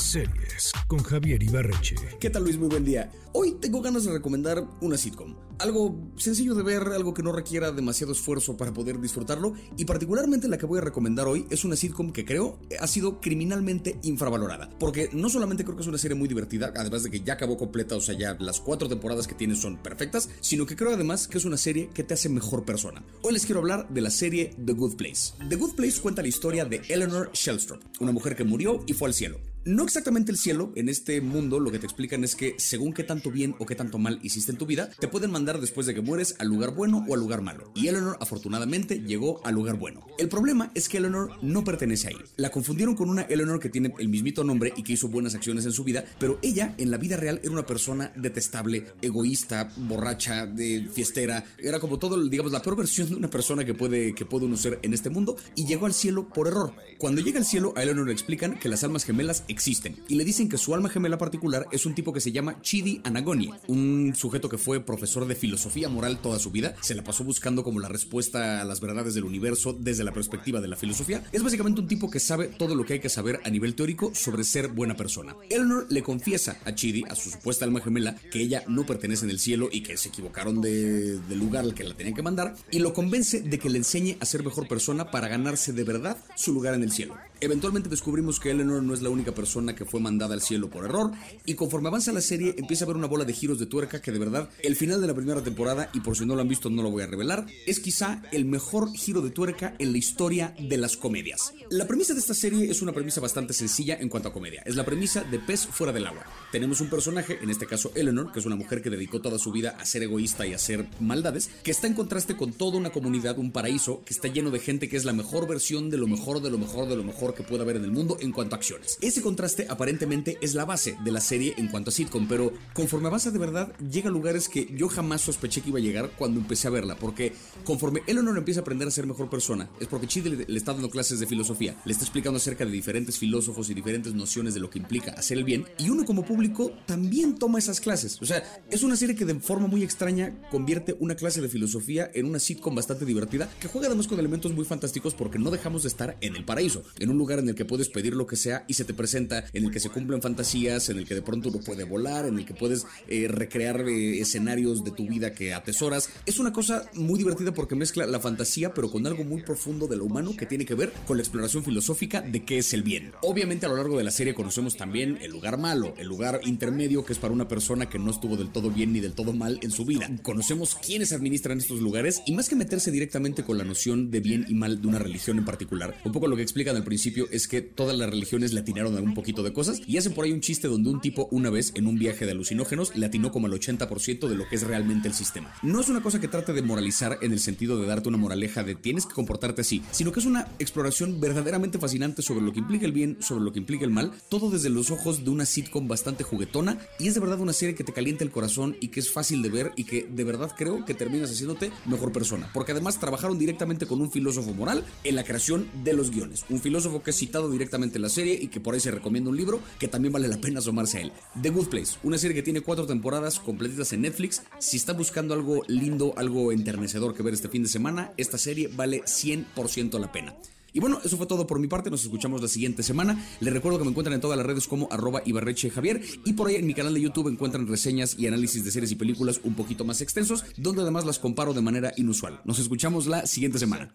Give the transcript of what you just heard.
Series con Javier Ibarreche. ¿Qué tal Luis? Muy buen día. Hoy tengo ganas de recomendar una sitcom. Algo sencillo de ver, algo que no requiera demasiado esfuerzo para poder disfrutarlo. Y particularmente la que voy a recomendar hoy es una sitcom que creo ha sido criminalmente infravalorada. Porque no solamente creo que es una serie muy divertida, además de que ya acabó completa, o sea, ya las cuatro temporadas que tiene son perfectas, sino que creo además que es una serie que te hace mejor persona. Hoy les quiero hablar de la serie The Good Place. The Good Place cuenta la historia de Eleanor Shellstrop, una mujer que murió y fue al cielo. No exactamente el cielo, en este mundo lo que te explican es que según qué tanto bien o qué tanto mal hiciste en tu vida, te pueden mandar después de que mueres al lugar bueno o al lugar malo. Y Eleanor afortunadamente llegó al lugar bueno. El problema es que Eleanor no pertenece ahí. La confundieron con una Eleanor que tiene el mismito nombre y que hizo buenas acciones en su vida, pero ella en la vida real era una persona detestable, egoísta, borracha, de fiestera, era como todo, digamos, la peor versión de una persona que puede, que puede uno ser en este mundo y llegó al cielo por error. Cuando llega al cielo, a Eleanor le explican que las almas gemelas existen y le dicen que su alma gemela particular es un tipo que se llama Chidi Anagoni, un sujeto que fue profesor de filosofía moral toda su vida, se la pasó buscando como la respuesta a las verdades del universo desde la perspectiva de la filosofía. Es básicamente un tipo que sabe todo lo que hay que saber a nivel teórico sobre ser buena persona. Eleanor le confiesa a Chidi, a su supuesta alma gemela, que ella no pertenece en el cielo y que se equivocaron de, del lugar al que la tenían que mandar, y lo convence de que le enseñe a ser mejor persona para ganarse de verdad su lugar en el cielo. Eventualmente descubrimos que Eleanor no es la única persona que fue mandada al cielo por error, y conforme avanza la serie empieza a haber una bola de giros de tuerca que de verdad, el final de la primera temporada, y por si no lo han visto no lo voy a revelar, es quizá el mejor giro de tuerca en la historia de las comedias. La premisa de esta serie es una premisa bastante sencilla en cuanto a comedia, es la premisa de pez fuera del agua. Tenemos un personaje, en este caso Eleanor, que es una mujer que dedicó toda su vida a ser egoísta y a hacer maldades, que está en contraste con toda una comunidad, un paraíso, que está lleno de gente que es la mejor versión de lo mejor, de lo mejor, de lo mejor que pueda haber en el mundo en cuanto a acciones. Ese contraste aparentemente es la base de la serie en cuanto a sitcom, pero conforme avanza de verdad, llega a lugares que yo jamás sospeché que iba a llegar cuando empecé a verla, porque conforme Eleanor empieza a aprender a ser mejor persona, es porque Chidi le, le está dando clases de filosofía, le está explicando acerca de diferentes filósofos y diferentes nociones de lo que implica hacer el bien, y uno como público también toma esas clases. O sea, es una serie que de forma muy extraña convierte una clase de filosofía en una sitcom bastante divertida, que juega además con elementos muy fantásticos porque no dejamos de estar en el paraíso, en un lugar en el que puedes pedir lo que sea y se te presenta, en el que se cumplen fantasías, en el que de pronto uno puede volar, en el que puedes eh, recrear eh, escenarios de tu vida que atesoras. Es una cosa muy divertida porque mezcla la fantasía, pero con algo muy profundo de lo humano que tiene que ver con la exploración filosófica de qué es el bien. Obviamente a lo largo de la serie conocemos también el lugar malo, el lugar intermedio que es para una persona que no estuvo del todo bien ni del todo mal en su vida. Conocemos quiénes administran estos lugares y más que meterse directamente con la noción de bien y mal de una religión en particular, un poco lo que explican al principio es que todas las religiones le atinaron a un poquito de cosas y hacen por ahí un chiste donde un tipo una vez en un viaje de alucinógenos le atinó como el 80% de lo que es realmente el sistema. No es una cosa que trate de moralizar en el sentido de darte una moraleja de tienes que comportarte así, sino que es una exploración verdaderamente fascinante sobre lo que implica el bien, sobre lo que implica el mal, todo desde los ojos de una sitcom bastante juguetona y es de verdad una serie que te calienta el corazón y que es fácil de ver y que de verdad creo que terminas haciéndote mejor persona, porque además trabajaron directamente con un filósofo moral en la creación de los guiones, un filósofo que es citado directamente en la serie y que por ahí se recomienda un libro que también vale la pena asomarse a él. The Good Place, una serie que tiene cuatro temporadas completitas en Netflix. Si está buscando algo lindo, algo enternecedor que ver este fin de semana, esta serie vale 100% la pena. Y bueno, eso fue todo por mi parte. Nos escuchamos la siguiente semana. Les recuerdo que me encuentran en todas las redes como arroba. Y por ahí en mi canal de YouTube encuentran reseñas y análisis de series y películas un poquito más extensos, donde además las comparo de manera inusual. Nos escuchamos la siguiente semana.